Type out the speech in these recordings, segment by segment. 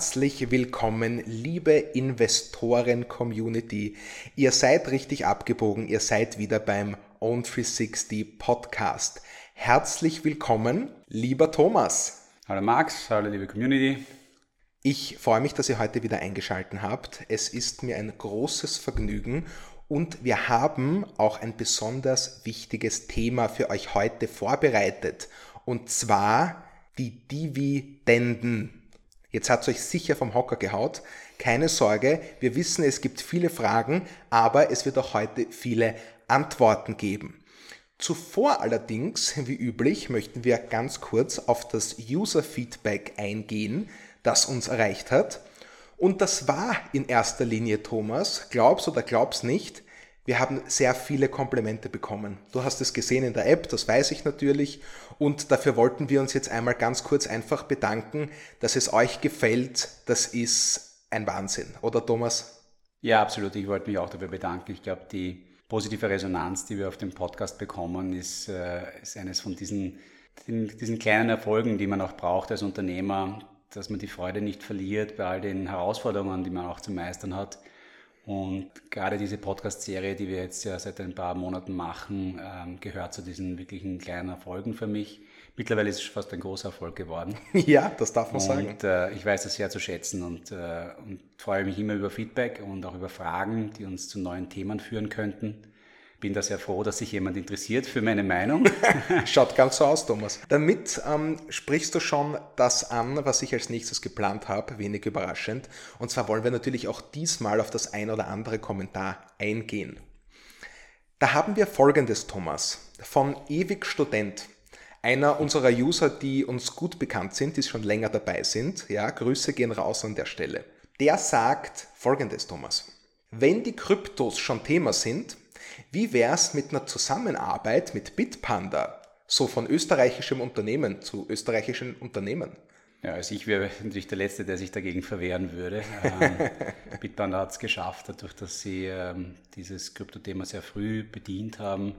Herzlich willkommen, liebe Investoren-Community. Ihr seid richtig abgebogen, ihr seid wieder beim Own 360 Podcast. Herzlich willkommen, lieber Thomas. Hallo Max, hallo liebe Community. Ich freue mich, dass ihr heute wieder eingeschaltet habt. Es ist mir ein großes Vergnügen und wir haben auch ein besonders wichtiges Thema für euch heute vorbereitet. Und zwar die Dividenden. Jetzt hat es euch sicher vom Hocker gehaut. Keine Sorge, wir wissen, es gibt viele Fragen, aber es wird auch heute viele Antworten geben. Zuvor allerdings, wie üblich, möchten wir ganz kurz auf das User-Feedback eingehen, das uns erreicht hat. Und das war in erster Linie, Thomas, glaubst oder glaubst nicht, wir haben sehr viele Komplimente bekommen. Du hast es gesehen in der App, das weiß ich natürlich. Und dafür wollten wir uns jetzt einmal ganz kurz einfach bedanken, dass es euch gefällt. Das ist ein Wahnsinn, oder Thomas? Ja, absolut. Ich wollte mich auch dafür bedanken. Ich glaube, die positive Resonanz, die wir auf dem Podcast bekommen, ist, äh, ist eines von diesen, diesen kleinen Erfolgen, die man auch braucht als Unternehmer, dass man die Freude nicht verliert bei all den Herausforderungen, die man auch zu meistern hat und gerade diese Podcast-Serie, die wir jetzt ja seit ein paar Monaten machen, ähm, gehört zu diesen wirklichen kleinen Erfolgen für mich. Mittlerweile ist es fast ein großer Erfolg geworden. Ja, das darf man und, sagen. Und äh, ich weiß das sehr zu schätzen und, äh, und freue mich immer über Feedback und auch über Fragen, die uns zu neuen Themen führen könnten bin da sehr froh, dass sich jemand interessiert für meine Meinung. Schaut ganz so aus, Thomas. Damit ähm, sprichst du schon das an, was ich als nächstes geplant habe, wenig überraschend. Und zwar wollen wir natürlich auch diesmal auf das ein oder andere Kommentar eingehen. Da haben wir folgendes, Thomas, von Ewig Student. Einer unserer User, die uns gut bekannt sind, die schon länger dabei sind. Ja, Grüße gehen raus an der Stelle. Der sagt folgendes, Thomas. Wenn die Kryptos schon Thema sind, wie wäre es mit einer Zusammenarbeit mit Bitpanda, so von österreichischem Unternehmen zu österreichischen Unternehmen? Ja, also ich wäre natürlich der Letzte, der sich dagegen verwehren würde. Ähm, Bitpanda hat es geschafft, dadurch, dass sie ähm, dieses Kryptothema sehr früh bedient haben,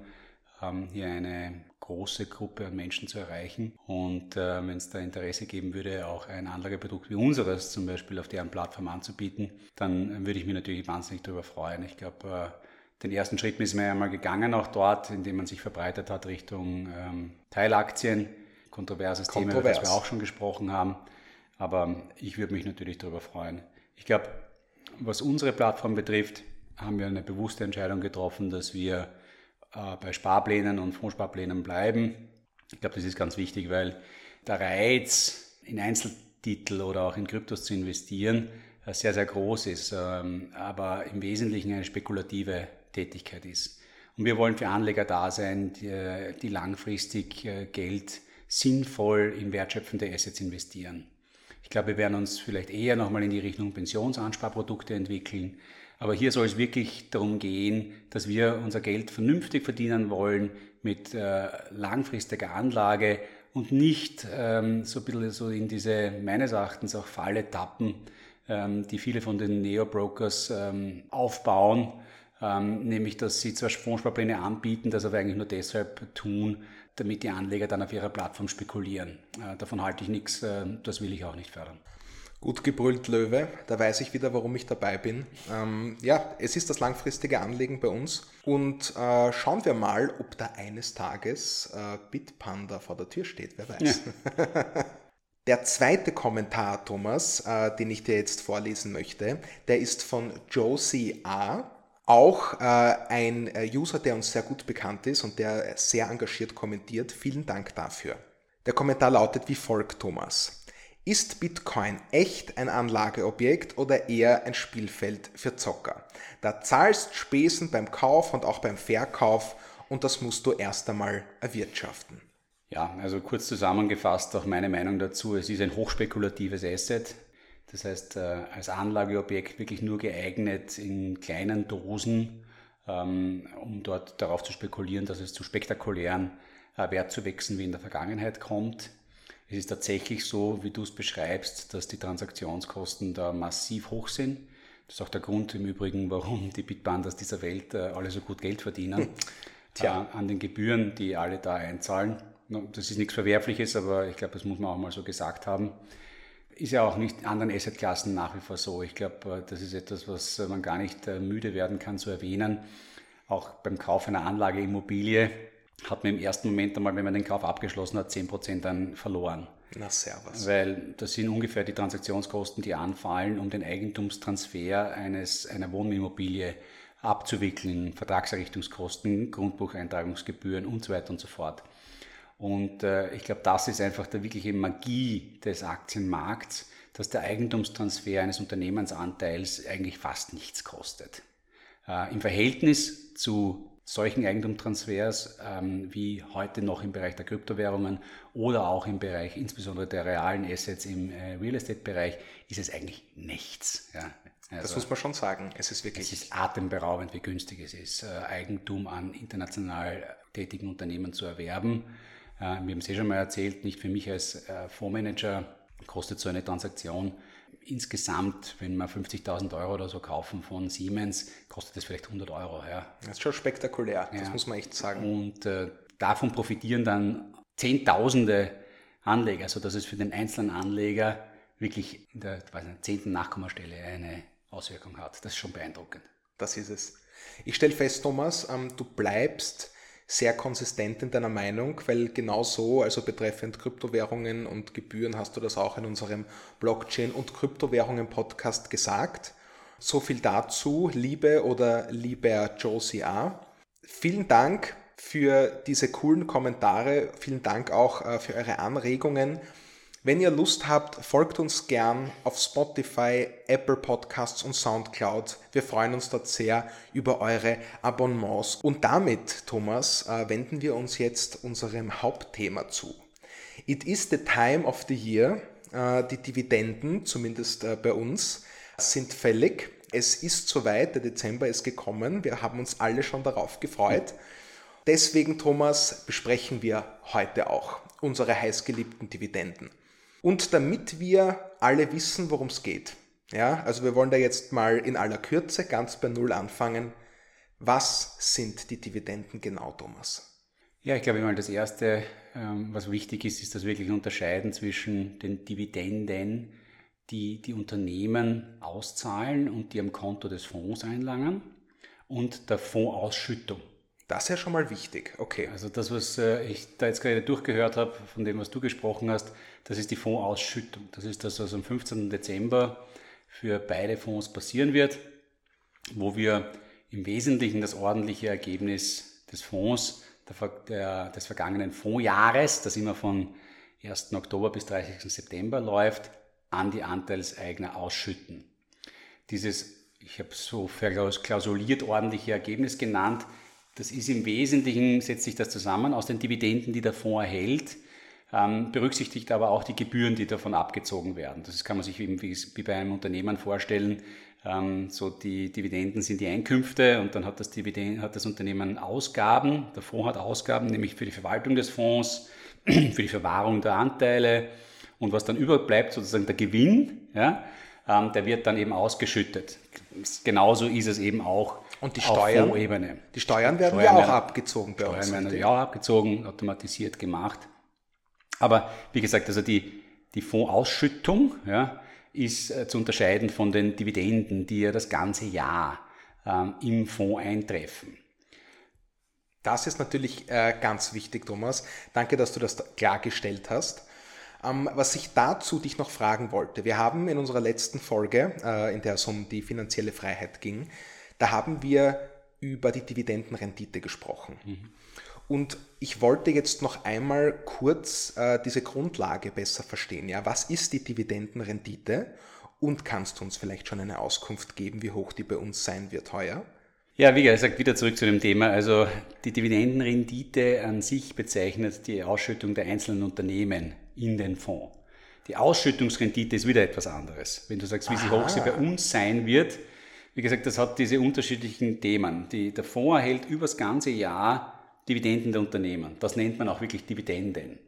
ähm, hier eine große Gruppe an Menschen zu erreichen. Und äh, wenn es da Interesse geben würde, auch ein Anlageprodukt wie unseres zum Beispiel auf deren Plattform anzubieten, dann würde ich mich natürlich wahnsinnig darüber freuen. Ich glaube, äh, den ersten Schritt ist man ja mal gegangen, auch dort, indem man sich verbreitet hat Richtung ähm, Teilaktien. Kontroverses Kontrovers. Thema, über das wir auch schon gesprochen haben. Aber ich würde mich natürlich darüber freuen. Ich glaube, was unsere Plattform betrifft, haben wir eine bewusste Entscheidung getroffen, dass wir äh, bei Sparplänen und Fondssparplänen bleiben. Ich glaube, das ist ganz wichtig, weil der Reiz, in Einzeltitel oder auch in Kryptos zu investieren, äh, sehr, sehr groß ist, ähm, aber im Wesentlichen eine spekulative Tätigkeit ist. Und wir wollen für Anleger da sein, die, die langfristig äh, Geld sinnvoll in wertschöpfende Assets investieren. Ich glaube, wir werden uns vielleicht eher nochmal in die Richtung Pensionsansparprodukte entwickeln. Aber hier soll es wirklich darum gehen, dass wir unser Geld vernünftig verdienen wollen mit äh, langfristiger Anlage und nicht ähm, so ein bisschen so in diese meines Erachtens auch Falle tappen, ähm, die viele von den Neo-Brokers ähm, aufbauen ähm, nämlich dass sie zwar Fondssparpläne anbieten, das aber eigentlich nur deshalb tun, damit die Anleger dann auf ihrer Plattform spekulieren. Äh, davon halte ich nichts, äh, das will ich auch nicht fördern. Gut gebrüllt, Löwe. Da weiß ich wieder, warum ich dabei bin. Ähm, ja, es ist das langfristige Anlegen bei uns. Und äh, schauen wir mal, ob da eines Tages äh, Bitpanda vor der Tür steht. Wer weiß. Ja. Der zweite Kommentar, Thomas, äh, den ich dir jetzt vorlesen möchte, der ist von Josie A. Auch äh, ein äh, User, der uns sehr gut bekannt ist und der sehr engagiert kommentiert. Vielen Dank dafür. Der Kommentar lautet wie folgt, Thomas. Ist Bitcoin echt ein Anlageobjekt oder eher ein Spielfeld für Zocker? Da zahlst Spesen beim Kauf und auch beim Verkauf und das musst du erst einmal erwirtschaften. Ja, also kurz zusammengefasst auch meine Meinung dazu. Es ist ein hochspekulatives Asset. Das heißt, äh, als Anlageobjekt wirklich nur geeignet in kleinen Dosen, ähm, um dort darauf zu spekulieren, dass es zu spektakulären äh, Wertzuwächsen wie in der Vergangenheit kommt. Es ist tatsächlich so, wie du es beschreibst, dass die Transaktionskosten da massiv hoch sind. Das ist auch der Grund im Übrigen, warum die Bitbandas dieser Welt äh, alle so gut Geld verdienen. Tja. an den Gebühren, die alle da einzahlen. Das ist nichts Verwerfliches, aber ich glaube, das muss man auch mal so gesagt haben. Ist ja auch nicht in anderen Assetklassen nach wie vor so. Ich glaube, das ist etwas, was man gar nicht müde werden kann zu erwähnen. Auch beim Kauf einer Anlage Immobilie hat man im ersten Moment einmal, wenn man den Kauf abgeschlossen hat, 10% dann verloren. Na, servus. Weil das sind ungefähr die Transaktionskosten, die anfallen, um den Eigentumstransfer eines, einer Wohnimmobilie abzuwickeln, Vertragserrichtungskosten, Grundbucheintragungsgebühren und so weiter und so fort. Und äh, ich glaube, das ist einfach der wirkliche Magie des Aktienmarkts, dass der Eigentumstransfer eines Unternehmensanteils eigentlich fast nichts kostet. Äh, Im Verhältnis zu solchen Eigentumstransfers ähm, wie heute noch im Bereich der Kryptowährungen oder auch im Bereich insbesondere der realen Assets im äh, Real Estate-Bereich ist es eigentlich nichts. Ja. Also, das muss man schon sagen. Es ist wirklich. Es ist atemberaubend, wie günstig es ist, äh, Eigentum an international tätigen Unternehmen zu erwerben. Äh, wir haben es eh schon mal erzählt, nicht für mich als äh, Fondsmanager kostet so eine Transaktion insgesamt, wenn wir 50.000 Euro oder so kaufen von Siemens, kostet das vielleicht 100 Euro. Ja. Das ist schon spektakulär, das muss man echt sagen. Und äh, davon profitieren dann Zehntausende Anleger, sodass es für den einzelnen Anleger wirklich in der nicht, zehnten Nachkommastelle eine Auswirkung hat. Das ist schon beeindruckend. Das ist es. Ich stelle fest, Thomas, ähm, du bleibst sehr konsistent in deiner Meinung, weil genau so, also betreffend Kryptowährungen und Gebühren, hast du das auch in unserem Blockchain- und Kryptowährungen-Podcast gesagt. So viel dazu, liebe oder lieber Josie A. Vielen Dank für diese coolen Kommentare. Vielen Dank auch äh, für eure Anregungen. Wenn ihr Lust habt, folgt uns gern auf Spotify, Apple Podcasts und Soundcloud. Wir freuen uns dort sehr über eure Abonnements. Und damit, Thomas, äh, wenden wir uns jetzt unserem Hauptthema zu. It is the time of the year. Äh, die Dividenden, zumindest äh, bei uns, sind fällig. Es ist soweit, der Dezember ist gekommen. Wir haben uns alle schon darauf gefreut. Deswegen, Thomas, besprechen wir heute auch unsere heißgeliebten Dividenden. Und damit wir alle wissen, worum es geht, ja, also wir wollen da jetzt mal in aller Kürze ganz bei Null anfangen. Was sind die Dividenden genau, Thomas? Ja, ich glaube mal, das Erste, ähm, was wichtig ist, ist das wirklich Unterscheiden zwischen den Dividenden, die die Unternehmen auszahlen und die am Konto des Fonds einlangen und der Fondsausschüttung. Das ist ja schon mal wichtig, okay. Also das, was äh, ich da jetzt gerade durchgehört habe, von dem, was du gesprochen hast, das ist die Fondsausschüttung. Das ist das, was am 15. Dezember für beide Fonds passieren wird, wo wir im Wesentlichen das ordentliche Ergebnis des Fonds der, der, des vergangenen Fondsjahres, das immer von 1. Oktober bis 30. September läuft, an die Anteilseigner ausschütten. Dieses, ich habe es so verklausuliert ordentliche Ergebnis genannt, das ist im Wesentlichen, setzt sich das zusammen aus den Dividenden, die der Fonds erhält, ähm, berücksichtigt aber auch die Gebühren, die davon abgezogen werden. Das kann man sich eben wie, bei einem Unternehmen vorstellen. Ähm, so die Dividenden sind die Einkünfte und dann hat das, Dividend, hat das Unternehmen Ausgaben. Der Fonds hat Ausgaben, nämlich für die Verwaltung des Fonds, für die Verwahrung der Anteile und was dann überbleibt, sozusagen der Gewinn, ja, ähm, der wird dann eben ausgeschüttet. Genauso ist es eben auch und die Steuern, Fondsebene. Die Steuern werden Steuern ja auch abgezogen bei Steuern uns. Steuern werden ja auch abgezogen, automatisiert gemacht. Aber wie gesagt, also die, die Fondsausschüttung ja, ist äh, zu unterscheiden von den Dividenden, die ja das ganze Jahr ähm, im Fonds eintreffen. Das ist natürlich äh, ganz wichtig, Thomas. Danke, dass du das klargestellt hast. Ähm, was ich dazu dich noch fragen wollte, wir haben in unserer letzten Folge, äh, in der es um die finanzielle Freiheit ging, da haben wir über die Dividendenrendite gesprochen. Mhm. Und ich wollte jetzt noch einmal kurz äh, diese Grundlage besser verstehen. Ja, was ist die Dividendenrendite? Und kannst du uns vielleicht schon eine Auskunft geben, wie hoch die bei uns sein wird heuer? Ja, wie gesagt, wieder zurück zu dem Thema. Also die Dividendenrendite an sich bezeichnet die Ausschüttung der einzelnen Unternehmen in den Fonds. Die Ausschüttungsrendite ist wieder etwas anderes. Wenn du sagst, wie sie hoch sie bei uns sein wird, wie gesagt, das hat diese unterschiedlichen Themen. Die, der Fonds erhält übers ganze Jahr Dividenden der Unternehmen. Das nennt man auch wirklich Dividenden.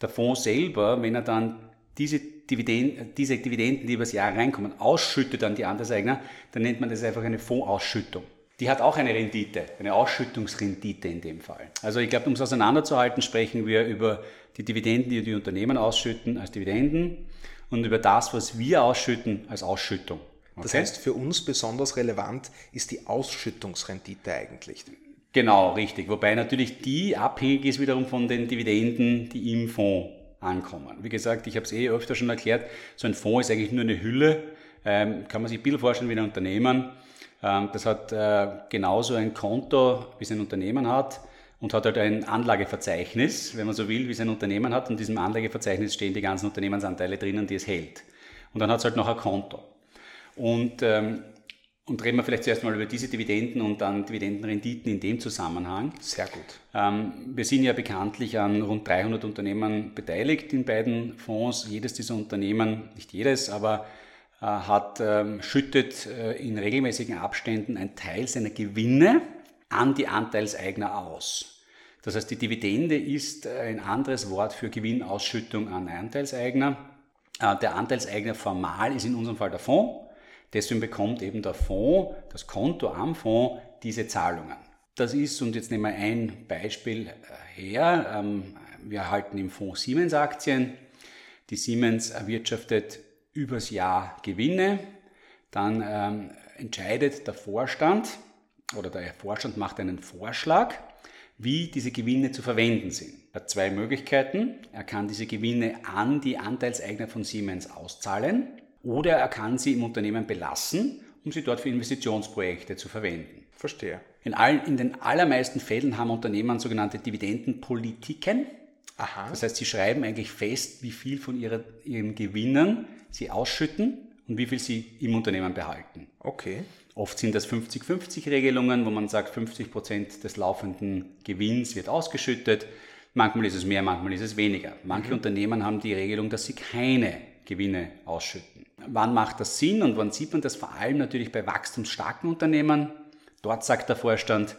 Der Fonds selber, wenn er dann diese Dividenden, diese Dividenden, die übers Jahr reinkommen, ausschüttet an die Anteilseigner, dann nennt man das einfach eine Fondsausschüttung. Die hat auch eine Rendite, eine Ausschüttungsrendite in dem Fall. Also ich glaube, um es auseinanderzuhalten, sprechen wir über die Dividenden, die die Unternehmen ausschütten als Dividenden und über das, was wir ausschütten, als Ausschüttung. Okay? Das heißt, für uns besonders relevant ist die Ausschüttungsrendite eigentlich. Genau, richtig. Wobei natürlich die abhängig ist wiederum von den Dividenden, die im Fonds ankommen. Wie gesagt, ich habe es eh öfter schon erklärt, so ein Fonds ist eigentlich nur eine Hülle, ähm, kann man sich ein bisschen vorstellen wie ein Unternehmen. Ähm, das hat äh, genauso ein Konto, wie es ein Unternehmen hat und hat halt ein Anlageverzeichnis, wenn man so will, wie es ein Unternehmen hat. Und in diesem Anlageverzeichnis stehen die ganzen Unternehmensanteile drinnen, die es hält. Und dann hat es halt noch ein Konto. Und ähm, und reden wir vielleicht zuerst mal über diese Dividenden und dann Dividendenrenditen in dem Zusammenhang. Sehr gut. Ähm, wir sind ja bekanntlich an rund 300 Unternehmen beteiligt in beiden Fonds. Jedes dieser Unternehmen, nicht jedes, aber äh, hat, ähm, schüttet äh, in regelmäßigen Abständen einen Teil seiner Gewinne an die Anteilseigner aus. Das heißt, die Dividende ist äh, ein anderes Wort für Gewinnausschüttung an Anteilseigner. Äh, der Anteilseigner formal ist in unserem Fall der Fonds. Deswegen bekommt eben der Fonds, das Konto am Fonds, diese Zahlungen. Das ist, und jetzt nehmen wir ein Beispiel äh, her, ähm, wir erhalten im Fonds Siemens Aktien. Die Siemens erwirtschaftet übers Jahr Gewinne. Dann ähm, entscheidet der Vorstand oder der Vorstand macht einen Vorschlag, wie diese Gewinne zu verwenden sind. Er hat zwei Möglichkeiten. Er kann diese Gewinne an die Anteilseigner von Siemens auszahlen oder er kann sie im Unternehmen belassen, um sie dort für Investitionsprojekte zu verwenden. Verstehe. In, allen, in den allermeisten Fällen haben Unternehmen sogenannte Dividendenpolitiken. Aha. Das heißt, sie schreiben eigentlich fest, wie viel von ihrer, ihren Gewinnen sie ausschütten und wie viel sie im Unternehmen behalten. Okay. Oft sind das 50-50-Regelungen, wo man sagt, 50 Prozent des laufenden Gewinns wird ausgeschüttet. Manchmal ist es mehr, manchmal ist es weniger. Manche mhm. Unternehmen haben die Regelung, dass sie keine Gewinne ausschütten. Wann macht das Sinn und wann sieht man das vor allem natürlich bei wachstumsstarken Unternehmen? Dort sagt der Vorstand,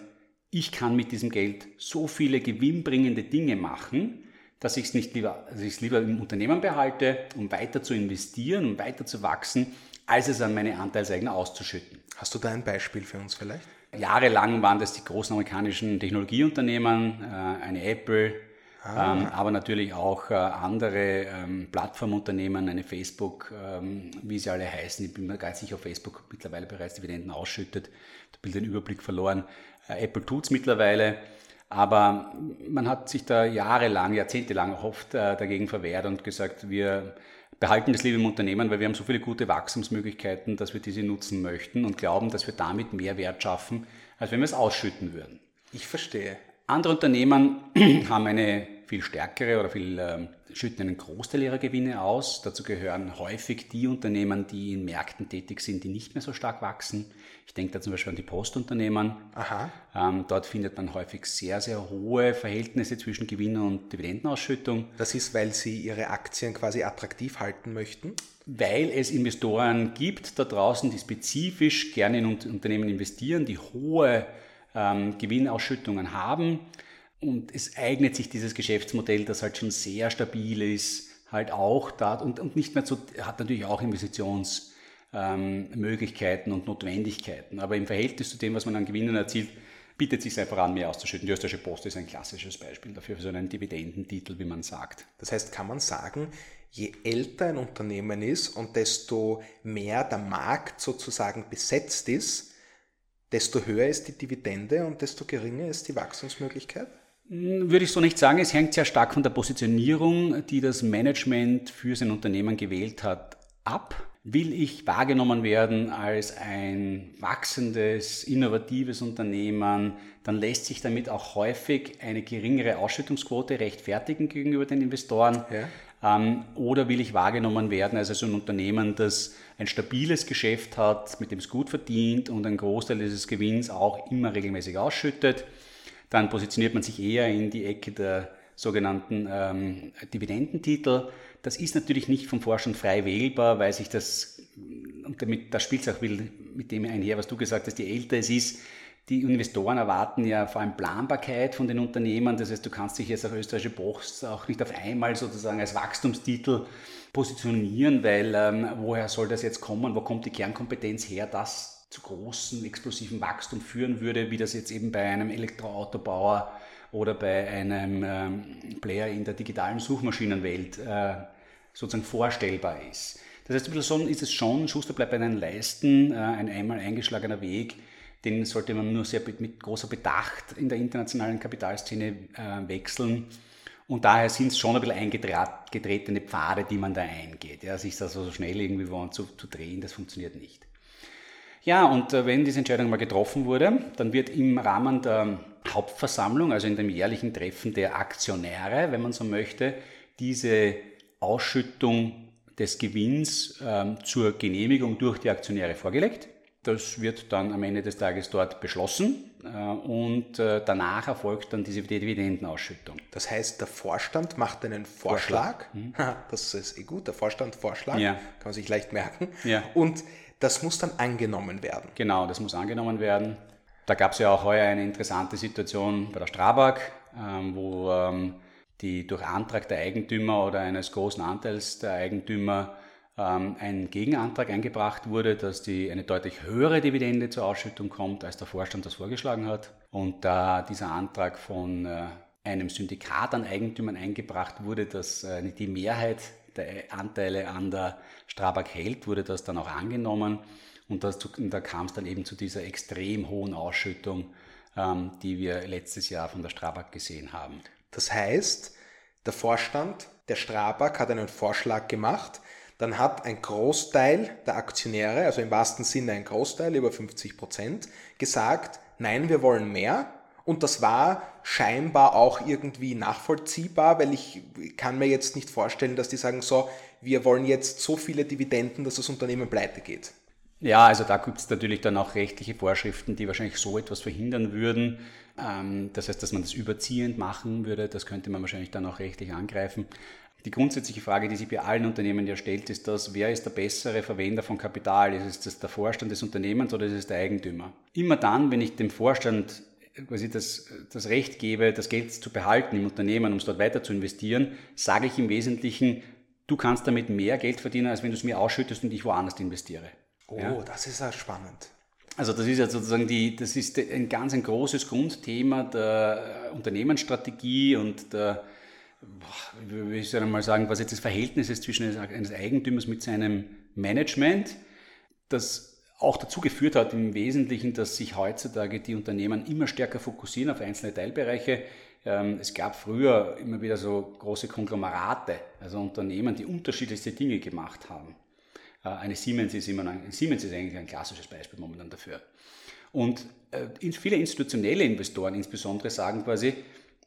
ich kann mit diesem Geld so viele gewinnbringende Dinge machen, dass ich es nicht lieber, dass ich es lieber im Unternehmen behalte, um weiter zu investieren, um weiter zu wachsen, als es an meine Anteilseigner auszuschütten. Hast du da ein Beispiel für uns vielleicht? Jahrelang waren das die großen amerikanischen Technologieunternehmen, äh, eine Apple, Ah. Ähm, aber natürlich auch äh, andere ähm, Plattformunternehmen, eine Facebook, ähm, wie sie alle heißen. Ich bin mir gar nicht sicher, ob Facebook mittlerweile bereits Dividenden ausschüttet. Da bin ich den Überblick verloren. Äh, Apple tut es mittlerweile. Aber man hat sich da jahrelang, jahrzehntelang oft äh, dagegen verwehrt und gesagt, wir behalten das lieber im Unternehmen, weil wir haben so viele gute Wachstumsmöglichkeiten, dass wir diese nutzen möchten und glauben, dass wir damit mehr Wert schaffen, als wenn wir es ausschütten würden. Ich verstehe. Andere Unternehmen haben eine viel stärkere oder viel ähm, schütten einen Großteil ihrer Gewinne aus. Dazu gehören häufig die Unternehmen, die in Märkten tätig sind, die nicht mehr so stark wachsen. Ich denke da zum Beispiel an die Postunternehmen. Aha. Ähm, dort findet man häufig sehr, sehr hohe Verhältnisse zwischen Gewinn und Dividendenausschüttung. Das ist, weil sie ihre Aktien quasi attraktiv halten möchten? Weil es Investoren gibt da draußen, die spezifisch gerne in Unternehmen investieren, die hohe ähm, Gewinnausschüttungen haben und es eignet sich dieses Geschäftsmodell, das halt schon sehr stabil ist, halt auch da und, und nicht mehr so, hat natürlich auch Investitionsmöglichkeiten ähm, und Notwendigkeiten. Aber im Verhältnis zu dem, was man an Gewinnen erzielt, bietet sich einfach an, mehr auszuschütten. Die Österreichische Post ist ein klassisches Beispiel dafür, für so einen Dividendentitel, wie man sagt. Das heißt, kann man sagen, je älter ein Unternehmen ist und desto mehr der Markt sozusagen besetzt ist, desto höher ist die Dividende und desto geringer ist die Wachstumsmöglichkeit? Hm, würde ich so nicht sagen. Es hängt sehr stark von der Positionierung, die das Management für sein Unternehmen gewählt hat, ab. Will ich wahrgenommen werden als ein wachsendes, innovatives Unternehmen, dann lässt sich damit auch häufig eine geringere Ausschüttungsquote rechtfertigen gegenüber den Investoren. Ja. Ähm, oder will ich wahrgenommen werden als ein Unternehmen, das ein stabiles Geschäft hat, mit dem es gut verdient und einen Großteil dieses Gewinns auch immer regelmäßig ausschüttet? Dann positioniert man sich eher in die Ecke der sogenannten ähm, Dividendentitel. Das ist natürlich nicht vom Vorstand frei wählbar, weil sich das, und damit, da spielt es auch mit dem einher, was du gesagt hast, je älter es ist, die Investoren erwarten ja vor allem Planbarkeit von den Unternehmen. Das heißt, du kannst dich jetzt auf österreichische Post auch nicht auf einmal sozusagen als Wachstumstitel positionieren, weil ähm, woher soll das jetzt kommen? Wo kommt die Kernkompetenz her, das zu großen, explosiven Wachstum führen würde, wie das jetzt eben bei einem Elektroautobauer oder bei einem ähm, Player in der digitalen Suchmaschinenwelt äh, sozusagen vorstellbar ist. Das heißt, so ist es schon, Schuster bleibt bei deinen Leisten, äh, ein einmal eingeschlagener Weg, den sollte man nur sehr mit großer Bedacht in der internationalen Kapitalszene äh, wechseln. Und daher sind es schon ein bisschen eingetretene Pfade, die man da eingeht. Ja, sich da so schnell irgendwie zu, zu drehen, das funktioniert nicht. Ja, und äh, wenn diese Entscheidung mal getroffen wurde, dann wird im Rahmen der Hauptversammlung, also in dem jährlichen Treffen der Aktionäre, wenn man so möchte, diese Ausschüttung des Gewinns ähm, zur Genehmigung durch die Aktionäre vorgelegt. Das wird dann am Ende des Tages dort beschlossen äh, und äh, danach erfolgt dann diese Dividendenausschüttung. Das heißt, der Vorstand macht einen Vorschlag. Vorschlag. Mhm. Das ist eh gut, der Vorstand Vorschlag, ja. kann man sich leicht merken. Ja. Und das muss dann angenommen werden. Genau, das muss angenommen werden. Da gab es ja auch heuer eine interessante Situation bei der Strabag, ähm, wo ähm, die durch Antrag der Eigentümer oder eines großen Anteils der Eigentümer ähm, ein Gegenantrag eingebracht wurde, dass die eine deutlich höhere Dividende zur Ausschüttung kommt, als der Vorstand das vorgeschlagen hat. Und da dieser Antrag von äh, einem Syndikat an Eigentümern eingebracht wurde, dass äh, die Mehrheit Anteile an der Strabag hält, wurde das dann auch angenommen. Und, das, und da kam es dann eben zu dieser extrem hohen Ausschüttung, ähm, die wir letztes Jahr von der Strabag gesehen haben. Das heißt, der Vorstand der Strabag hat einen Vorschlag gemacht, dann hat ein Großteil der Aktionäre, also im wahrsten Sinne ein Großteil, über 50 Prozent, gesagt, nein, wir wollen mehr. Und das war scheinbar auch irgendwie nachvollziehbar, weil ich kann mir jetzt nicht vorstellen, dass die sagen, so, wir wollen jetzt so viele Dividenden, dass das Unternehmen pleite geht. Ja, also da gibt es natürlich dann auch rechtliche Vorschriften, die wahrscheinlich so etwas verhindern würden. Ähm, das heißt, dass man das überziehend machen würde, das könnte man wahrscheinlich dann auch rechtlich angreifen. Die grundsätzliche Frage, die sich bei allen Unternehmen ja stellt, ist das, wer ist der bessere Verwender von Kapital? Ist es der Vorstand des Unternehmens oder ist es der Eigentümer? Immer dann, wenn ich dem Vorstand quasi das, das Recht gebe, das Geld zu behalten im Unternehmen, um es dort weiter zu investieren, sage ich im Wesentlichen, du kannst damit mehr Geld verdienen, als wenn du es mir ausschüttest und ich woanders investiere. Oh, ja? das ist ja spannend. Also das ist ja sozusagen die, das ist ein ganz ein großes Grundthema der Unternehmensstrategie und der, wie soll ich mal sagen, was jetzt das Verhältnis ist zwischen eines Eigentümers mit seinem Management, das auch dazu geführt hat im Wesentlichen, dass sich heutzutage die Unternehmen immer stärker fokussieren auf einzelne Teilbereiche. Ähm, es gab früher immer wieder so große Konglomerate, also Unternehmen, die unterschiedlichste Dinge gemacht haben. Äh, eine Siemens ist immer ein, Siemens ist eigentlich ein klassisches Beispiel momentan dafür. Und äh, viele institutionelle Investoren insbesondere sagen quasi,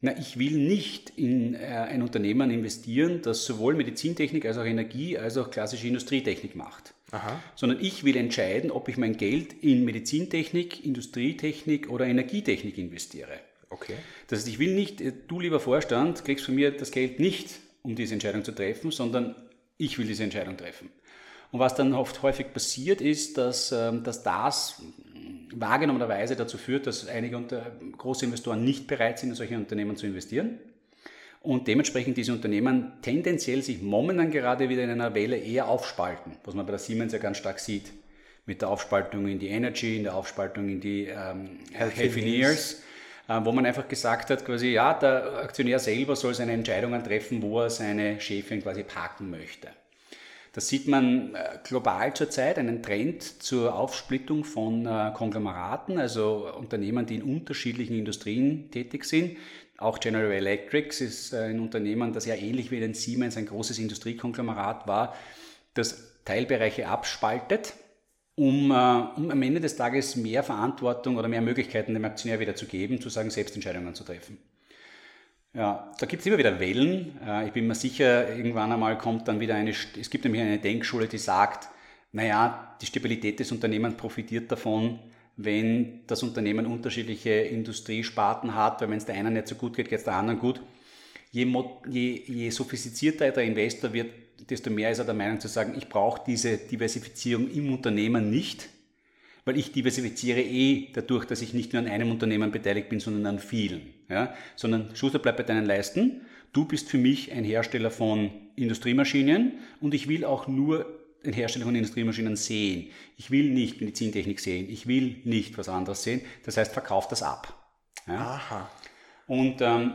na, ich will nicht in äh, ein Unternehmen investieren, das sowohl Medizintechnik als auch Energie als auch klassische Industrietechnik macht. Aha. Sondern ich will entscheiden, ob ich mein Geld in Medizintechnik, Industrietechnik oder Energietechnik investiere. Okay. Das heißt, ich will nicht, du lieber Vorstand, kriegst von mir das Geld nicht, um diese Entscheidung zu treffen, sondern ich will diese Entscheidung treffen. Und was dann oft häufig passiert ist, dass, ähm, dass das wahrgenommenerweise dazu führt, dass einige unter, große Investoren nicht bereit sind, in solche Unternehmen zu investieren. Und dementsprechend diese Unternehmen tendenziell sich momentan gerade wieder in einer Welle eher aufspalten, was man bei der Siemens ja ganz stark sieht. Mit der Aufspaltung in die Energy, in der Aufspaltung in die ähm, Healthineers, äh, wo man einfach gesagt hat, quasi, ja, der Aktionär selber soll seine Entscheidungen treffen, wo er seine Schäfchen quasi parken möchte. Da sieht man äh, global zurzeit einen Trend zur Aufsplittung von äh, Konglomeraten, also Unternehmen, die in unterschiedlichen Industrien tätig sind. Auch General Electric ist äh, ein Unternehmen, das ja ähnlich wie den Siemens ein großes Industriekonglomerat war, das Teilbereiche abspaltet, um, um am Ende des Tages mehr Verantwortung oder mehr Möglichkeiten dem Aktionär wieder zu geben, zu sagen, Selbstentscheidungen zu treffen. Ja, da gibt es immer wieder Wellen. Äh, ich bin mir sicher, irgendwann einmal kommt dann wieder eine, es gibt nämlich eine Denkschule, die sagt, naja, die Stabilität des Unternehmens profitiert davon, wenn das Unternehmen unterschiedliche Industriesparten hat, weil wenn es der einen nicht so gut geht, geht es der anderen gut. Je, je, je sophistizierter der Investor wird, desto mehr ist er der Meinung zu sagen, ich brauche diese Diversifizierung im Unternehmen nicht, weil ich diversifiziere eh dadurch, dass ich nicht nur an einem Unternehmen beteiligt bin, sondern an vielen. Ja? Sondern Schuster bleibt bei deinen Leisten. Du bist für mich ein Hersteller von Industriemaschinen und ich will auch nur den Hersteller von Industriemaschinen sehen. Ich will nicht Medizintechnik sehen. Ich will nicht was anderes sehen. Das heißt, verkauf das ab. Ja? Aha. Und ähm,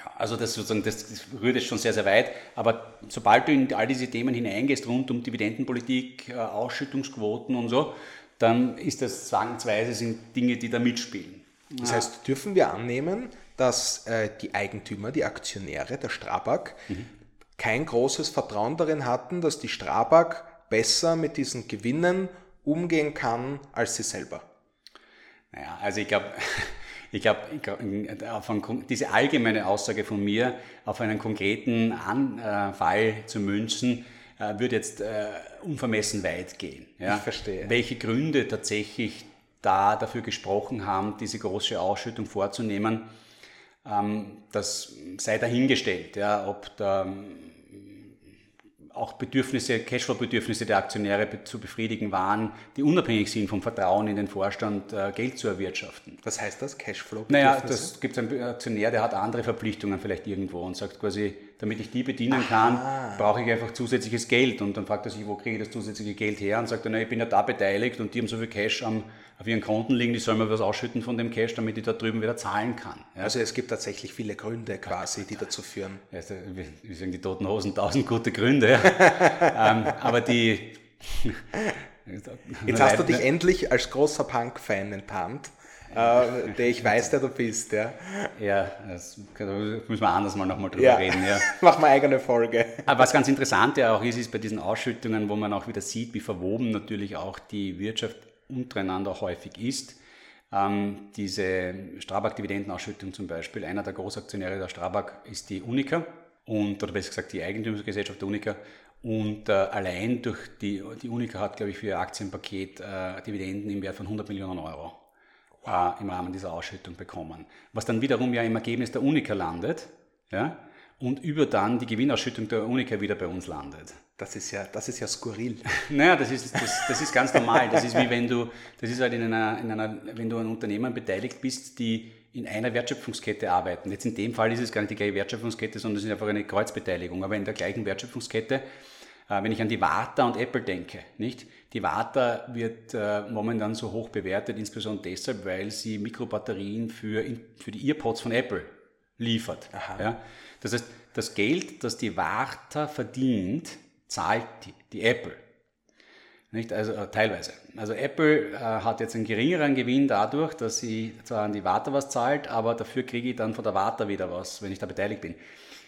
Ja, also das sozusagen, das, das rührt jetzt schon sehr, sehr weit. Aber sobald du in all diese Themen hineingehst, rund um Dividendenpolitik, äh, Ausschüttungsquoten und so, dann ist das zwangsweise sind Dinge, die da mitspielen. Das heißt, dürfen wir annehmen, dass äh, die Eigentümer, die Aktionäre der Strabag mhm. kein großes Vertrauen darin hatten, dass die Strabag besser mit diesen Gewinnen umgehen kann als sie selber? Naja, also ich glaube, ich glaube, diese allgemeine Aussage von mir auf einen konkreten Fall zu münzen, äh, würde jetzt äh, unvermessen weit gehen. Ja? Ich verstehe. Welche Gründe tatsächlich da dafür gesprochen haben, diese große Ausschüttung vorzunehmen, ähm, das sei dahingestellt, ja, ob da auch Bedürfnisse, Cashflow-Bedürfnisse der Aktionäre zu befriedigen waren, die unabhängig sind vom Vertrauen in den Vorstand, äh, Geld zu erwirtschaften. Was heißt das, Cashflow-Bedürfnisse? Naja, das gibt einen Aktionär, der hat andere Verpflichtungen vielleicht irgendwo und sagt quasi, damit ich die bedienen kann, Aha. brauche ich einfach zusätzliches Geld. Und dann fragt er sich, wo kriege ich das zusätzliche Geld her? Und sagt er, na, ich bin ja da beteiligt und die haben so viel Cash am, auf ihren Konten liegen, die sollen mir was ausschütten von dem Cash, damit ich da drüben wieder zahlen kann. Ja? Also es gibt tatsächlich viele Gründe quasi, die dazu führen. Also, wie sagen die Toten Hosen, tausend gute Gründe. ähm, aber die... Jetzt hast du dich endlich als großer Punk-Fan enttarnt äh, der ich weiß, der du bist. Ja, ja das, müssen wir anders mal nochmal drüber ja. reden. Ja. Mach mal eigene Folge. Aber was ganz interessant ja auch ist, ist bei diesen Ausschüttungen, wo man auch wieder sieht, wie verwoben natürlich auch die Wirtschaft untereinander häufig ist. Ähm, diese Strabag-Dividendenausschüttung zum Beispiel, einer der Großaktionäre der Strabag ist die Unica und, oder besser gesagt die Eigentümergesellschaft der Unica und äh, allein durch die, die Unica hat, glaube ich, für ihr Aktienpaket äh, Dividenden im Wert von 100 Millionen Euro äh, im Rahmen dieser Ausschüttung bekommen. Was dann wiederum ja im Ergebnis der Unica landet ja, und über dann die Gewinnausschüttung der Unica wieder bei uns landet. Das ist ja, das ist ja skurril. Naja, das ist, das, das ist ganz normal. Das ist wie wenn du, das ist halt in einer, in einer, wenn du an Unternehmen beteiligt bist, die in einer Wertschöpfungskette arbeiten. Jetzt in dem Fall ist es gar nicht die gleiche Wertschöpfungskette, sondern es ist einfach eine Kreuzbeteiligung. Aber in der gleichen Wertschöpfungskette, äh, wenn ich an die Warta und Apple denke, nicht? Die Warta wird äh, momentan so hoch bewertet, insbesondere deshalb, weil sie Mikrobatterien für, für die Earpods von Apple liefert. Ja? Das heißt, das Geld, das die Warta verdient, zahlt die, die Apple. Nicht? Also äh, teilweise. Also Apple äh, hat jetzt einen geringeren Gewinn dadurch, dass sie zwar an die Warta was zahlt, aber dafür kriege ich dann von der Warta wieder was, wenn ich da beteiligt bin.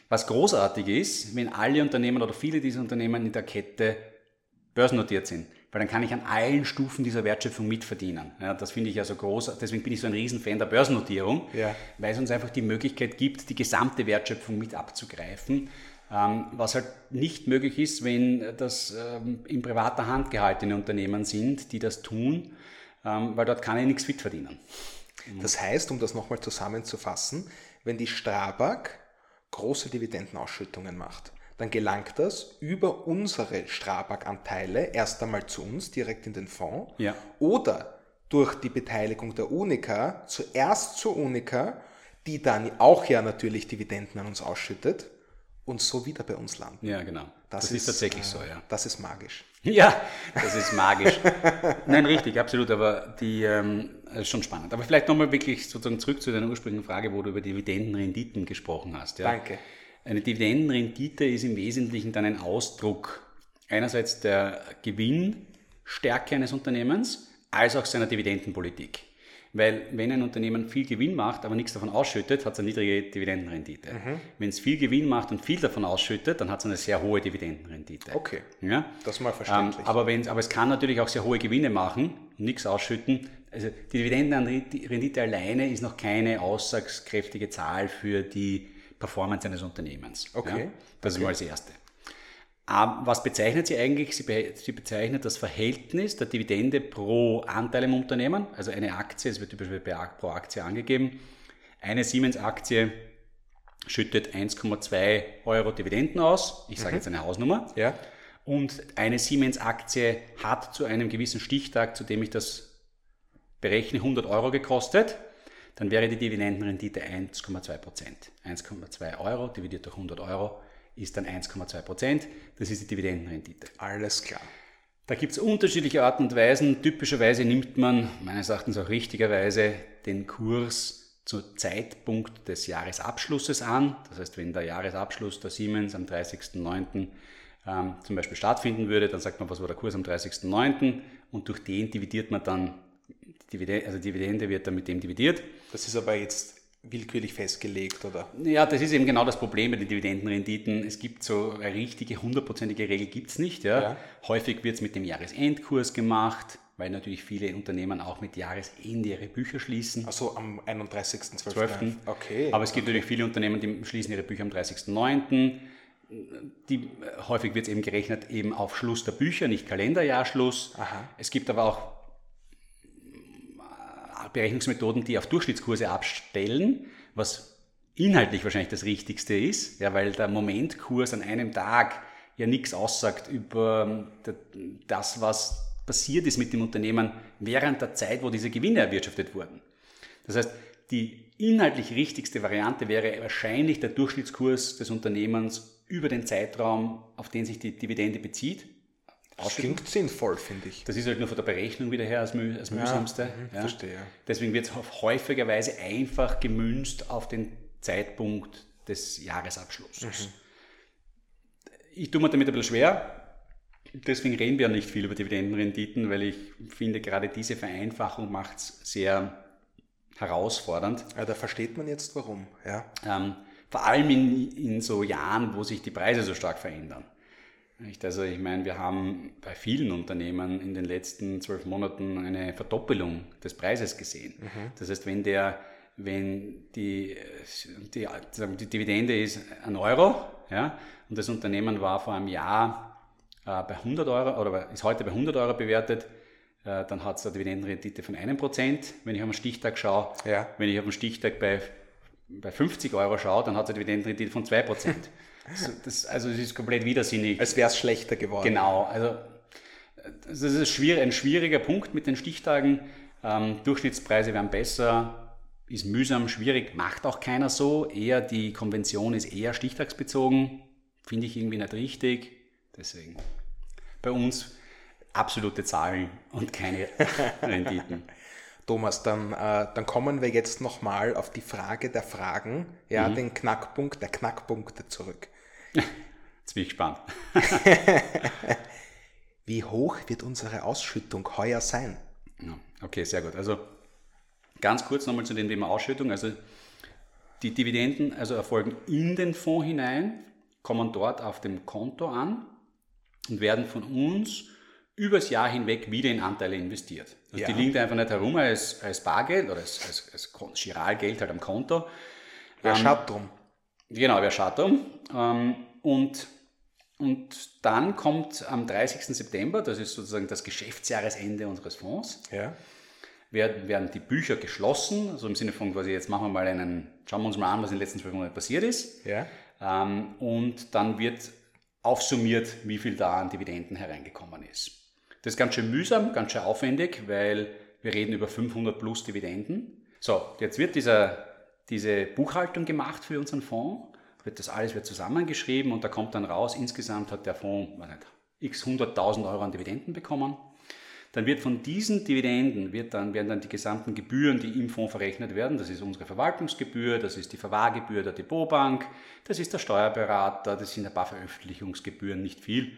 Was großartig ist, wenn alle Unternehmen oder viele dieser Unternehmen in der Kette börsennotiert sind weil dann kann ich an allen Stufen dieser Wertschöpfung mitverdienen. Ja, das finde ich also groß, deswegen bin ich so ein Riesenfan der Börsennotierung, ja. weil es uns einfach die Möglichkeit gibt, die gesamte Wertschöpfung mit abzugreifen, ähm, was halt nicht möglich ist, wenn das ähm, in privater Hand gehaltene Unternehmen sind, die das tun, ähm, weil dort kann ich nichts mitverdienen. Das heißt, um das nochmal zusammenzufassen, wenn die Strabag große Dividendenausschüttungen macht, dann gelangt das über unsere Strabag-Anteile erst einmal zu uns, direkt in den Fonds. Ja. Oder durch die Beteiligung der Unica zuerst zur Unica, die dann auch ja natürlich Dividenden an uns ausschüttet und so wieder bei uns landen. Ja, genau. Das, das ist, ist, tatsächlich äh, so, ja. Das ist magisch. Ja, das ist magisch. Nein, richtig, absolut, aber die ähm, ist schon spannend. Aber vielleicht nochmal wirklich sozusagen zurück zu deiner ursprünglichen Frage, wo du über Dividendenrenditen gesprochen hast. Ja. Danke. Eine Dividendenrendite ist im Wesentlichen dann ein Ausdruck einerseits der Gewinnstärke eines Unternehmens als auch seiner Dividendenpolitik. Weil wenn ein Unternehmen viel Gewinn macht, aber nichts davon ausschüttet, hat es eine niedrige Dividendenrendite. Mhm. Wenn es viel Gewinn macht und viel davon ausschüttet, dann hat es eine sehr hohe Dividendenrendite. Okay, ja? das mal verständlich. Ähm, aber, aber es kann natürlich auch sehr hohe Gewinne machen nichts ausschütten. Also die Dividendenrendite alleine ist noch keine aussagskräftige Zahl für die Performance eines Unternehmens. Okay. Ja? Das okay. ist mal das Erste. Was bezeichnet sie eigentlich? Sie, bezeichnet das Verhältnis der Dividende pro Anteil im Unternehmen, also eine Aktie, es wird typischerweise pro Aktie angegeben. Eine Siemens-Aktie schüttet 1,2 Euro Dividenden aus. Ich sage mhm. jetzt eine Hausnummer. Ja. Und eine Siemens-Aktie hat zu einem gewissen Stichtag, zu dem ich das berechne, 100 Euro gekostet dann wäre die Dividendenrendite 1,2 Prozent. 1,2 Euro dividiert durch 100 Euro ist dann 1,2 Prozent. Das ist die Dividendenrendite. Alles klar. Da gibt es unterschiedliche Arten und Weisen. Typischerweise nimmt man, meines Erachtens auch richtigerweise, den Kurs zu Zeitpunkt des Jahresabschlusses an. Das heißt, wenn der Jahresabschluss der Siemens am 30.09. Ähm, zum Beispiel stattfinden würde, dann sagt man, was war der Kurs am 30.09. und durch den dividiert man dann, Dividende, also Dividende wird dann mit dem dividiert. Das ist aber jetzt willkürlich festgelegt, oder? Ja, das ist eben genau das Problem bei den Dividendenrenditen. Es gibt so eine richtige, hundertprozentige Regel gibt es nicht. Ja? ja. Häufig wird es mit dem Jahresendkurs gemacht weil natürlich viele Unternehmen auch mit Jahresende ihre Bücher schließen. Also am 31.12. Okay. Aber es gibt okay. natürlich viele Unternehmen, die schließen ihre Bücher am 30.09. Die, häufig wird es eben gerechnet eben auf Schluss der Bücher, nicht Kalenderjahrschluss. Aha. Es gibt aber auch äh, Berechnungsmethoden, die auf Durchschnittskurse abstellen, was inhaltlich wahrscheinlich das Richtigste ist, ja, weil der Momentkurs an einem Tag ja nichts aussagt über das, was passiert ist mit dem Unternehmen während der Zeit, wo diese Gewinne erwirtschaftet wurden. Das heißt, die inhaltlich richtigste Variante wäre wahrscheinlich der Durchschnittskurs des Unternehmens über den Zeitraum, auf den sich die Dividende bezieht. Das klingt sinnvoll, finde ich. Das ist halt nur von der Berechnung wieder her als, müh als mühsamste. Ja, ja. Verstehe. Deswegen wird es häufigerweise einfach gemünzt auf den Zeitpunkt des Jahresabschlusses. Mhm. Ich tue mir damit ein bisschen schwer, Deswegen reden wir nicht viel über Dividendenrenditen, weil ich finde, gerade diese Vereinfachung macht es sehr herausfordernd. Ja, da versteht man jetzt warum. Ja. Ähm, vor allem in, in so Jahren, wo sich die Preise so stark verändern. Also ich meine, wir haben bei vielen Unternehmen in den letzten zwölf Monaten eine Verdoppelung des Preises gesehen. Mhm. Das heißt, wenn der, wenn die, die, die Dividende ist ein Euro, ja, und das Unternehmen war vor einem Jahr äh, bei 100 Euro oder ist heute bei 100 Euro bewertet, äh, dann hat es eine Dividendenrendite von einem Prozent. Wenn ich auf den Stichtag schaue, ja. wenn ich auf den Stichtag bei, bei 50 Euro schaue, dann hat es eine Dividendenrendite von 2 Prozent. das, also es ist komplett widersinnig. Als wäre es schlechter geworden. Genau, also das ist schwierig, ein schwieriger Punkt mit den Stichtagen. Ähm, Durchschnittspreise werden besser, ist mühsam, schwierig, macht auch keiner so. Eher die Konvention ist eher stichtagsbezogen, finde ich irgendwie nicht richtig. Deswegen bei uns absolute Zahlen und keine Renditen. Thomas, dann, äh, dann kommen wir jetzt nochmal auf die Frage der Fragen, ja, mhm. den Knackpunkt, der Knackpunkte zurück. Jetzt bin ich gespannt. Wie hoch wird unsere Ausschüttung heuer sein? Okay, sehr gut. Also ganz kurz nochmal zu dem Thema Ausschüttung. Also die Dividenden also erfolgen in den Fonds hinein, kommen dort auf dem Konto an und werden von uns übers Jahr hinweg wieder in Anteile investiert. Also ja. Die liegen einfach nicht herum als, als Bargeld oder als, als, als Giralgeld halt am Konto. Wer ähm, schaut drum? Genau, wer schaut drum. Ähm, und, und dann kommt am 30. September, das ist sozusagen das Geschäftsjahresende unseres Fonds, ja. werden, werden die Bücher geschlossen, also im Sinne von quasi, jetzt machen wir mal einen, schauen wir uns mal an, was in den letzten zwölf Monaten passiert ist. Ja. Ähm, und dann wird aufsummiert, wie viel da an Dividenden hereingekommen ist. Das ist ganz schön mühsam, ganz schön aufwendig, weil wir reden über 500 plus Dividenden. So, jetzt wird dieser, diese Buchhaltung gemacht für unseren Fonds, wird das alles wird zusammengeschrieben und da kommt dann raus, insgesamt hat der Fonds nicht, x 100.000 Euro an Dividenden bekommen. Dann wird von diesen Dividenden wird dann, werden dann die gesamten Gebühren, die im Fonds verrechnet werden, das ist unsere Verwaltungsgebühr, das ist die Verwahrgebühr der Depotbank, das ist der Steuerberater, das sind ein paar Veröffentlichungsgebühren, nicht viel,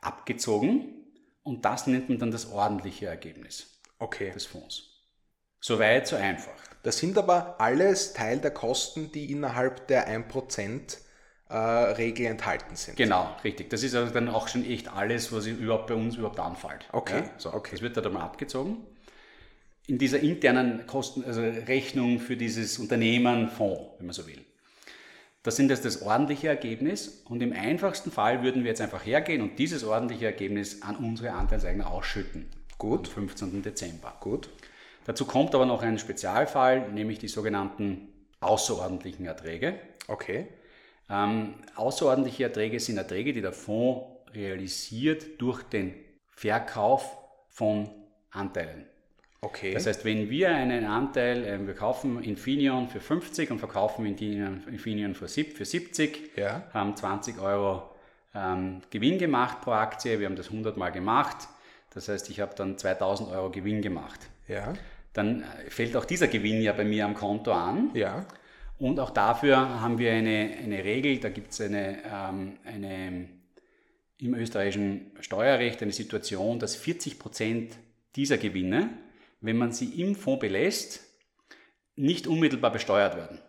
abgezogen. Und das nennt man dann das ordentliche Ergebnis okay. des Fonds. Soweit, so einfach. Das sind aber alles Teil der Kosten, die innerhalb der 1% äh, Regel enthalten sind. Genau, richtig. Das ist also dann auch schon echt alles, was überhaupt bei uns überhaupt anfällt. Okay. Ja, so, okay. Das wird da mal abgezogen. In dieser internen Kosten, also Rechnung für dieses Unternehmen, Fonds, wenn man so will. Das sind jetzt das ordentliche Ergebnis und im einfachsten Fall würden wir jetzt einfach hergehen und dieses ordentliche Ergebnis an unsere Anteilseigner ausschütten. Gut. Am 15. Dezember. Gut. Dazu kommt aber noch ein Spezialfall, nämlich die sogenannten außerordentlichen Erträge. Okay. Ähm, außerordentliche Erträge sind Erträge, die der Fonds realisiert durch den Verkauf von Anteilen. Okay. Das heißt, wenn wir einen Anteil, äh, wir kaufen Infineon für 50 und verkaufen Infineon für 70, ja. haben 20 Euro ähm, Gewinn gemacht pro Aktie, wir haben das 100 Mal gemacht, das heißt, ich habe dann 2000 Euro Gewinn gemacht. Ja. dann fällt auch dieser Gewinn ja bei mir am Konto an. Ja. Und auch dafür haben wir eine, eine Regel, da gibt es eine, ähm, eine im österreichischen Steuerrecht eine Situation, dass 40 Prozent dieser Gewinne, wenn man sie im Fonds belässt, nicht unmittelbar besteuert werden.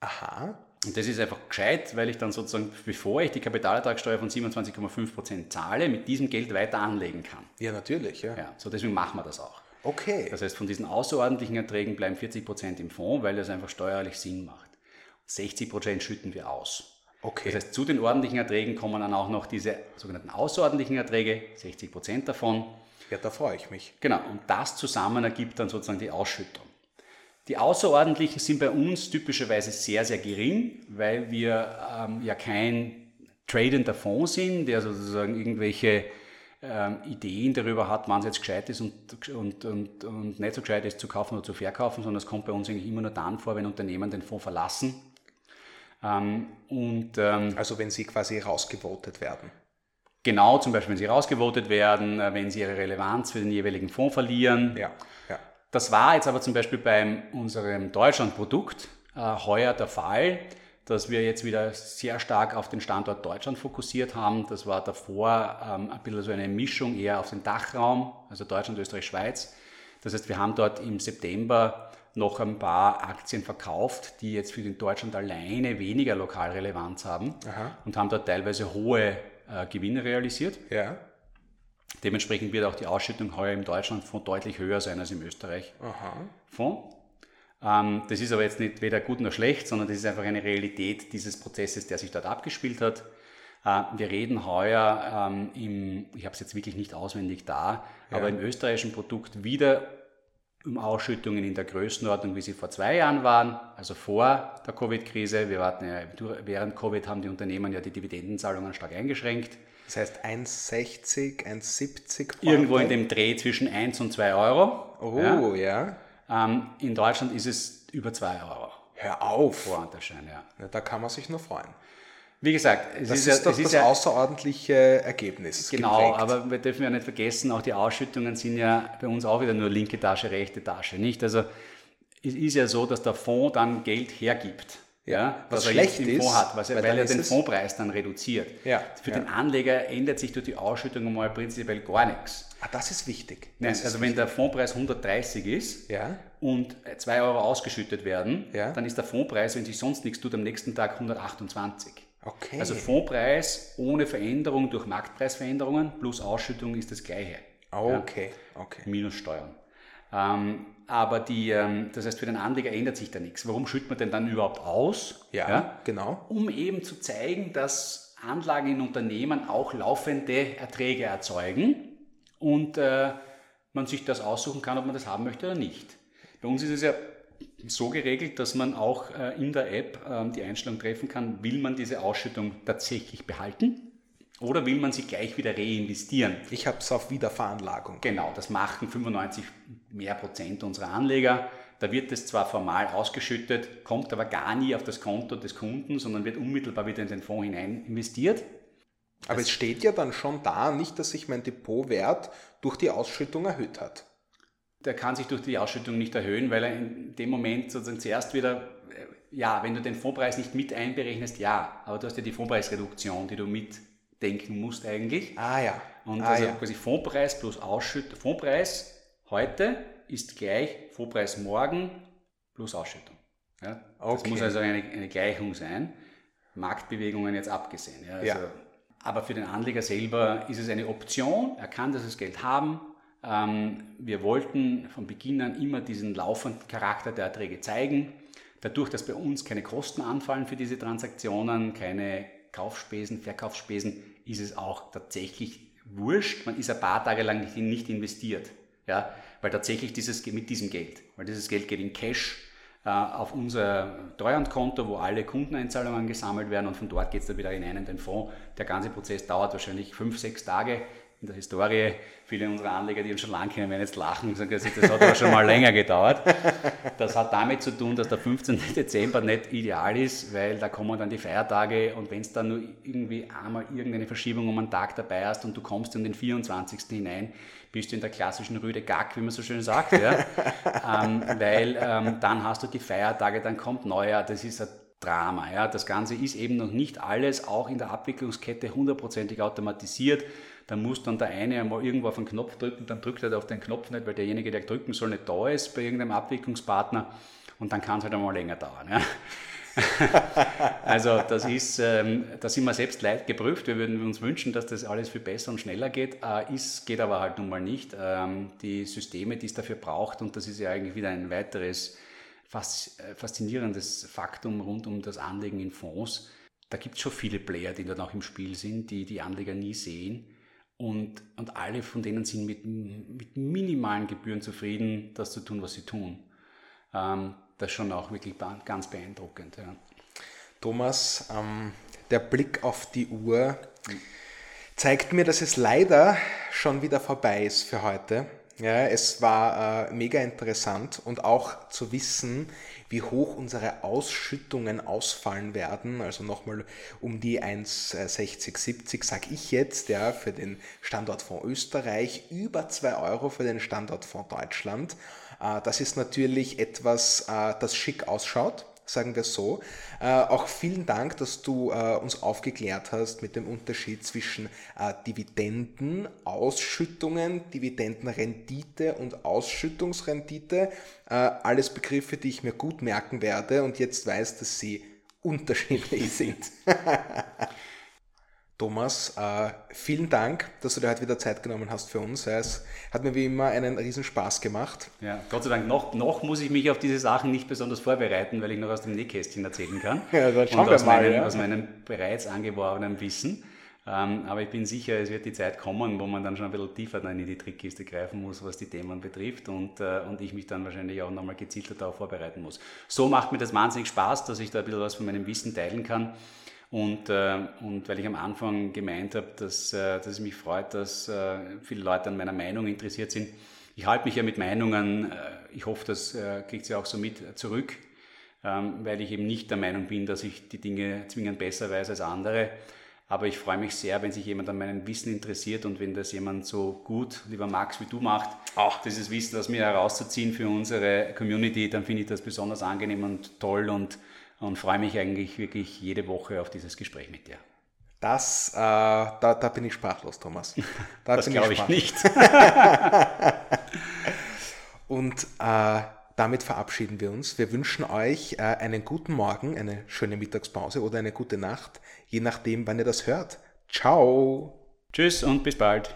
Aha. Und das ist einfach gescheit, weil ich dann sozusagen, bevor ich die Kapitalertragssteuer von 27,5 Prozent zahle, mit diesem Geld weiter anlegen kann. Ja, natürlich, ja. Ja, so deswegen machen wir das auch. Okay. Das heißt, von diesen außerordentlichen Erträgen bleiben 40 Prozent im Fonds, weil das einfach steuerlich Sinn macht. 60 Prozent schütten wir aus. Okay. Das heißt, zu den ordentlichen Erträgen kommen dann auch noch diese sogenannten außerordentlichen Erträge, 60 Prozent davon. Ja, da freue ich mich. Genau, und das zusammen ergibt dann sozusagen die Ausschüttung. Die außerordentlichen sind bei uns typischerweise sehr, sehr gering, weil wir ähm, ja kein tradender Fonds sind, der sozusagen irgendwelche ähm, Ideen darüber hat, wann es jetzt gescheit ist und, und, und, und nicht so gescheit ist zu kaufen oder zu verkaufen, sondern es kommt bei uns eigentlich immer nur dann vor, wenn Unternehmen den Fonds verlassen. Ähm, und, ähm, Also wenn sie quasi rausgevotet werden. Genau, zum Beispiel, wenn sie rausgevotet werden, äh, wenn sie ihre Relevanz für den jeweiligen Fonds verlieren. Ja, ja. Das war jetzt aber zum Beispiel bei unserem Deutschland-Produkt äh, heuer der Fall, dass wir jetzt wieder sehr stark auf den Standort Deutschland fokussiert haben. Das war davor ähm, ein bisschen so eine Mischung eher auf den Dachraum, also Deutschland, Österreich, Schweiz. Das heißt, wir haben dort im September noch ein paar Aktien verkauft, die jetzt für den Deutschland alleine weniger Lokalrelevanz haben Aha. und haben dort teilweise hohe äh, Gewinne realisiert. Ja. Dementsprechend wird auch die Ausschüttung heuer im Deutschlandfonds deutlich höher sein als im Österreich-Fonds. Ähm, das ist aber jetzt nicht weder gut noch schlecht, sondern das ist einfach eine Realität dieses Prozesses, der sich dort abgespielt hat. Äh, wir reden heuer ähm, im, ich habe es jetzt wirklich nicht auswendig da, Ja. aber im österreichischen Produkt wieder um Ausschüttungen in der Größenordnung, wie sie vor zwei Jahren waren, also vor der Covid-Krise. Wir warten ja, während Covid haben die Unternehmen ja die Dividendenzahlungen stark eingeschränkt. Das heißt 1,60, 1,70 Irgendwo in dem Dreh zwischen 1 und 2 Euro. Oh, ja. Ähm, in Deutschland ist es über 2 Euro. Hör auf. Voranterschein, ja. Na, da kann man sich nur freuen. Wie gesagt, es Das ist, ist, ja, doch es ist das außerordentliche Ergebnis. genau, geprägt. aber wir dürfen ja nicht vergessen, auch die Ausschüttungen sind ja bei uns auch wieder nur linke Tasche, rechte Tasche, nicht? Also es ist ja so, dass der Fonds dann Geld hergibt. Ja, was er schlecht jetzt im Fonds ist, hat, was er, weil weil, er den Fondspreis dann reduziert. Ja, Für ja. den Anleger ändert sich durch die Ausschüttung mal prinzipiell gar nichts. Ah, das ist wichtig. Nein, Das ist also wenn der Fondspreis 130 ist, Ja. und 2 Euro ausgeschüttet werden, dann ist der Fondpreis, wenn sich sonst nichts tut, am nächsten Tag 128. Okay. Also Fondpreis ohne Veränderung durch Marktpreisveränderungen plus Ausschüttung ist das gleiche. Okay, okay. Minus Steuern. Ähm, aber die, ähm, das heißt, für den Anleger ändert sich da nichts. Warum schüttet man denn dann überhaupt aus? Ja, genau. Um eben zu zeigen, dass Anlagen in Unternehmen auch laufende Erträge erzeugen und äh, man sich das aussuchen kann, ob man das haben möchte oder nicht. Bei uns ist es ja so geregelt, dass man auch äh, in der App ähm, die Einstellung treffen kann, will man diese Ausschüttung tatsächlich behalten oder will man sie gleich wieder reinvestieren. Ich habe es auf Wiederveranlagung. Genau, das machen 95 mehr Prozent unserer Anleger. Da wird es zwar formal ausgeschüttet, kommt aber gar nie auf das Konto des Kunden, sondern wird unmittelbar wieder in den Fonds hinein investiert. Aber es steht ja dann schon da, nicht, dass sich mein Depotwert durch die Ausschüttung erhöht hat. Der kann sich durch die Ausschüttung nicht erhöhen, weil er in dem Moment sozusagen zuerst wieder, äh, ja, wenn du den Fondspreis nicht mit einberechnest, ja, aber du hast ja die Fondspreisreduktion, die du mitdenken musst eigentlich. Ah ja. Und ah, also ja. quasi Fondpreis plus Ausschüttung. Fondpreis heute ist gleich Fondpreis morgen plus Ausschüttung. Ja? Das Okay. muss also eine, eine Gleichung sein. Marktbewegungen jetzt abgesehen. Ja? Also, Ja. Aber für den Anleger selber ist es eine Option. Er kann dieses Geld haben. Ähm, wir wollten von Beginn an immer diesen laufenden Charakter der Erträge zeigen. Dadurch, dass bei uns keine Kosten anfallen für diese Transaktionen, keine Kaufspesen, Verkaufsspesen, ist es auch tatsächlich wurscht. Man ist ein paar Tage lang nicht, nicht investiert. Ja? Weil tatsächlich dieses, mit diesem Geld, weil dieses Geld geht in Cash äh, auf unser Treuhandkonto, wo alle Kundeneinzahlungen gesammelt werden und von dort geht es dann wieder in den Fonds. Der ganze Prozess dauert wahrscheinlich fünf, sechs Tage. In der Historie, viele unserer Anleger, die uns schon lange kennen, werden jetzt lachen und sagen, das hat aber schon mal länger gedauert. Das hat damit zu tun, dass der 15. Dezember nicht ideal ist, weil da kommen dann die Feiertage und wenn es dann nur irgendwie einmal irgendeine Verschiebung um einen Tag dabei hast und du kommst in den 24. hinein, bist du in der klassischen Rüde Gack, wie man so schön sagt, ja? ähm, weil ähm, dann hast du die Feiertage, dann kommt Neujahr, das ist ein Drama. Ja? Das Ganze ist eben noch nicht alles, auch in der Abwicklungskette hundertprozentig automatisiert dann muss dann der eine einmal irgendwo auf den Knopf drücken, dann drückt er auf den Knopf nicht, weil derjenige, der drücken soll, nicht da ist bei irgendeinem Abwicklungspartner und dann kann es halt einmal länger dauern. Ja. also das ist, ähm, da sind wir selbst leid geprüft. Wir würden uns wünschen, dass das alles viel besser und schneller geht. Äh, ist, geht aber halt nun mal nicht. Ähm, die Systeme, die es dafür braucht, und das ist ja eigentlich wieder ein weiteres äh, faszinierendes Faktum rund um das Anlegen in Fonds, da gibt es schon viele Player, die dann auch im Spiel sind, die die Anleger nie sehen. Und, und alle von denen sind mit, mit minimalen Gebühren zufrieden, das zu tun, was sie tun. Ähm, das ist schon auch wirklich ganz beeindruckend. Ja. Thomas, ähm, der Blick auf die Uhr zeigt mir, dass es leider schon wieder vorbei ist für heute. Ja, es war äh, mega interessant und auch zu wissen, wie hoch unsere Ausschüttungen ausfallen werden. Also nochmal um die 1,60, 70 sage ich jetzt, ja, für den Standortfonds Österreich, über 2 Euro für den Standortfonds Deutschland. Äh, das ist natürlich etwas, äh, das schick ausschaut sagen wir so. Äh, auch vielen Dank, dass du äh, uns aufgeklärt hast mit dem Unterschied zwischen äh, Dividenden, Ausschüttungen, Dividendenrendite und Ausschüttungsrendite. Äh, alles Begriffe, die ich mir gut merken werde und jetzt weiß, dass sie unterschiedlich sind. Thomas, äh, vielen Dank, dass du dir heute wieder Zeit genommen hast für uns. Es hat mir wie immer einen riesen Spaß gemacht. Ja, Gott sei Dank, noch, noch muss ich mich auf diese Sachen nicht besonders vorbereiten, weil ich noch aus dem Nähkästchen erzählen kann. Ja, dann schauen Und wir aus mal. Meinem, ja. Aus meinem bereits angeworbenen Wissen. Ähm, aber ich bin sicher, es wird die Zeit kommen, wo man dann schon ein bisschen tiefer in die Trickkiste greifen muss, was die Themen betrifft und, äh, und ich mich dann wahrscheinlich auch nochmal gezielter darauf vorbereiten muss. So macht mir das wahnsinnig Spaß, dass ich da ein bisschen was von meinem Wissen teilen kann. Und, äh, und weil ich am Anfang gemeint habe, dass, äh, dass es mich freut, dass äh, viele Leute an meiner Meinung interessiert sind. Ich halte mich ja mit Meinungen, äh, ich hoffe, das äh, kriegt sie auch so mit zurück, ähm, weil ich eben nicht der Meinung bin, dass ich die Dinge zwingend besser weiß als andere. Aber ich freue mich sehr, wenn sich jemand an meinem Wissen interessiert und wenn das jemand so gut, lieber Max, wie du macht, auch dieses Wissen aus mir herauszuziehen für unsere Community, dann finde ich das besonders angenehm und toll und und freue mich eigentlich wirklich jede Woche auf dieses Gespräch mit dir. Das, äh, da, da bin ich sprachlos, Thomas. Da das glaube ich, ich nicht. und äh, damit verabschieden wir uns. Wir wünschen euch äh, einen guten Morgen, eine schöne Mittagspause oder eine gute Nacht, je nachdem, wann ihr das hört. Ciao. Tschüss und bis bald.